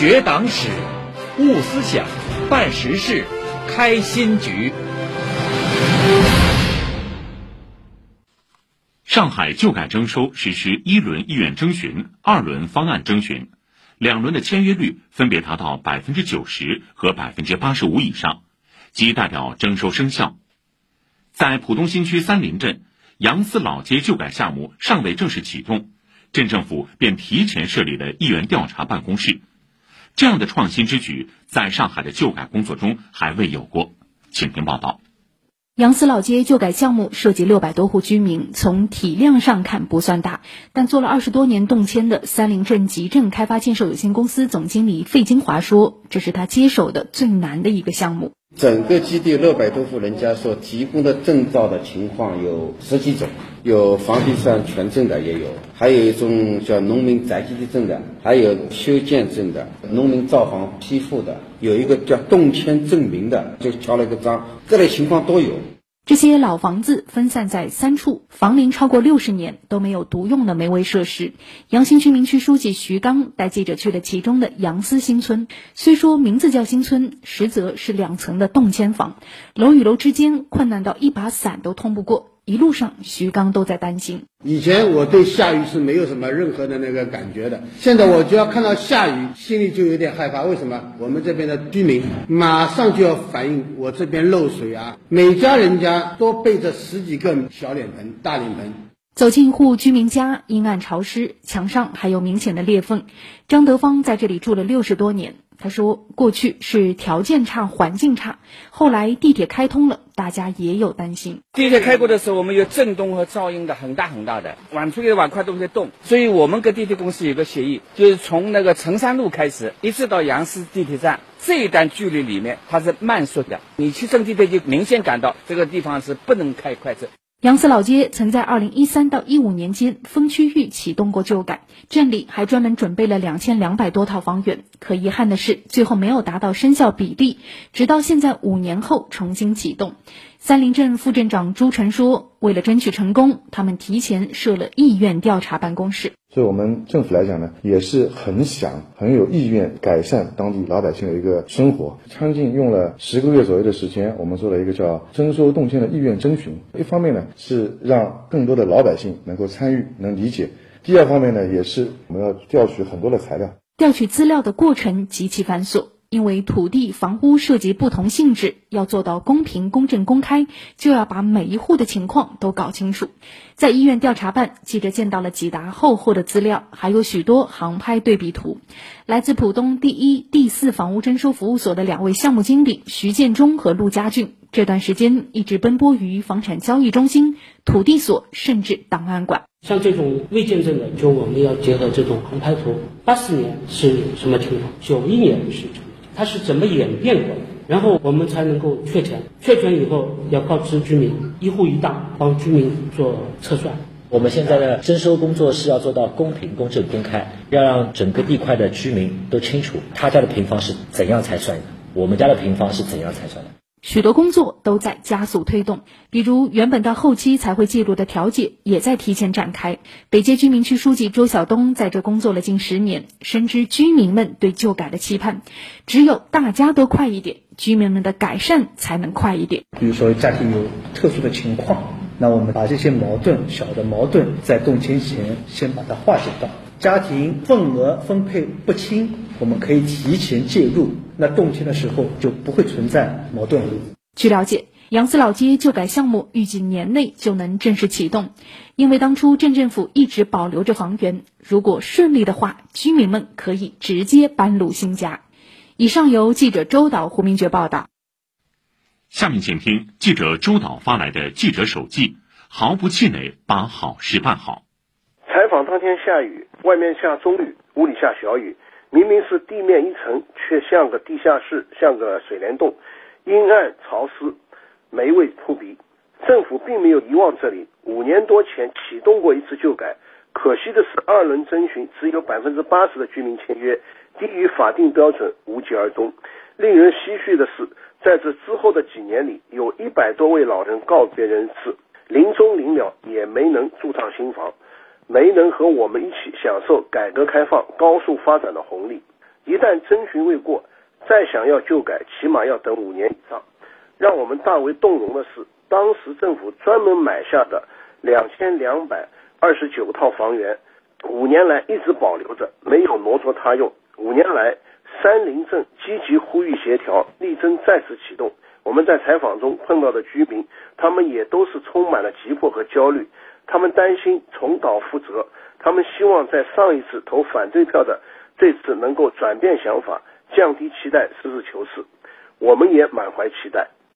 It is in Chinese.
学党史，悟思想，办实事，开新局。上海旧改征收实施一轮意愿征询、二轮方案征询，两轮的签约率分别达到百分之九十和百分之八十五以上，即代表征收生效。在浦东新区三林镇杨司老街旧改项目尚未正式启动，镇政府便提前设立了意愿调查办公室。这样的创新之举，在上海的旧改工作中还未有过。请听报道。杨思老街旧改项目涉及六百多户居民，从体量上看不算大，但做了二十多年动迁的三林镇集镇开发建设有限公司总经理费金华说：“这是他接手的最难的一个项目。”整个基地六百多户人家所提供的证照的情况有十几种，有房地产权证的也有，还有一种叫农民宅基地证的，还有修建证的，农民造房批复的，有一个叫动迁证明的，就敲了一个章，各类情况都有。这些老房子分散在三处，房龄超过六十年都没有独用的煤卫设施。阳新区民区书记徐刚带记者去了其中的杨思新村，虽说名字叫新村，实则是两层的动迁房，楼与楼之间困难到一把伞都通不过。一路上，徐刚都在担心。以前我对下雨是没有什么任何的那个感觉的，现在我就要看到下雨，心里就有点害怕。为什么？我们这边的居民马上就要反映我这边漏水啊，每家人家都备着十几个小脸盆、大脸盆。走进一户居民家，阴暗潮湿，墙上还有明显的裂缝。张德芳在这里住了六十多年。他说：“过去是条件差、环境差，后来地铁开通了，大家也有担心。地铁开过的时候，我们有震动和噪音的，很大很大的，碗出去的碗筷都在动。所以我们跟地铁公司有个协议，就是从那个城山路开始，一直到杨市地铁站这一段距离里面，它是慢速的。你去坐地铁就明显感到这个地方是不能开快车。”杨思老街曾在二零一三到一五年间分区域启动过旧改，镇里还专门准备了两千两百多套房源。可遗憾的是，最后没有达到生效比例，直到现在五年后重新启动。三林镇副镇长朱晨说：“为了争取成功，他们提前设了意愿调查办公室。所以我们政府来讲呢，也是很想、很有意愿改善当地老百姓的一个生活。将近用了十个月左右的时间，我们做了一个叫征收动迁的意愿征询。一方面呢，是让更多的老百姓能够参与、能理解；第二方面呢，也是我们要调取很多的材料。调取资料的过程极其繁琐。”因为土地、房屋涉及不同性质，要做到公平、公正、公开，就要把每一户的情况都搞清楚。在医院调查办，记者见到了几沓厚厚的资料，还有许多航拍对比图。来自浦东第一、第四房屋征收服务所的两位项目经理徐建忠和陆家俊，这段时间一直奔波于房产交易中心、土地所，甚至档案馆。像这种未见证的，就我们要结合这种航拍图。八四年是什么情况？九一年是什么。它是怎么演变过来？然后我们才能够确权。确权以后要告知居民，一户一档，帮居民做测算。我们现在的征收工作是要做到公平、公正、公开，要让整个地块的居民都清楚他家的平方是怎样才算的，我们家的平方是怎样才算的。许多工作都在加速推动，比如原本到后期才会记录的调解，也在提前展开。北街居民区书记周晓东在这工作了近十年，深知居民们对旧改的期盼。只有大家都快一点，居民们的改善才能快一点。比如说家庭有特殊的情况，那我们把这些矛盾、小的矛盾在动迁前先把它化解掉。家庭份额分配不清，我们可以提前介入。那动迁的时候就不会存在矛盾。据了解，杨思老街旧改项目预计年内就能正式启动，因为当初镇政府一直保留着房源，如果顺利的话，居民们可以直接搬入新家。以上由记者周导、胡明觉报道。下面请听记者周导发来的记者手记，毫不气馁把好事办好。当天下雨，外面下中雨，屋里下小雨。明明是地面一层，却像个地下室，像个水帘洞，阴暗潮湿，霉味扑鼻。政府并没有遗忘这里，五年多前启动过一次旧改，可惜的是二轮征询只有百分之八十的居民签约，低于法定标准，无疾而终。令人唏嘘的是，在这之后的几年里，有一百多位老人告别人世，临终临了也没能住上新房。没能和我们一起享受改革开放高速发展的红利，一旦征询未过，再想要旧改，起码要等五年以上。让我们大为动容的是，当时政府专门买下的两千两百二十九套房源，五年来一直保留着，没有挪作他用。五年来，三林镇积极呼吁协调，力争再次启动。我们在采访中碰到的居民，他们也都是充满了急迫和焦虑。他们担心重蹈覆辙，他们希望在上一次投反对票的这次能够转变想法，降低期待，实事求是。我们也满怀期待。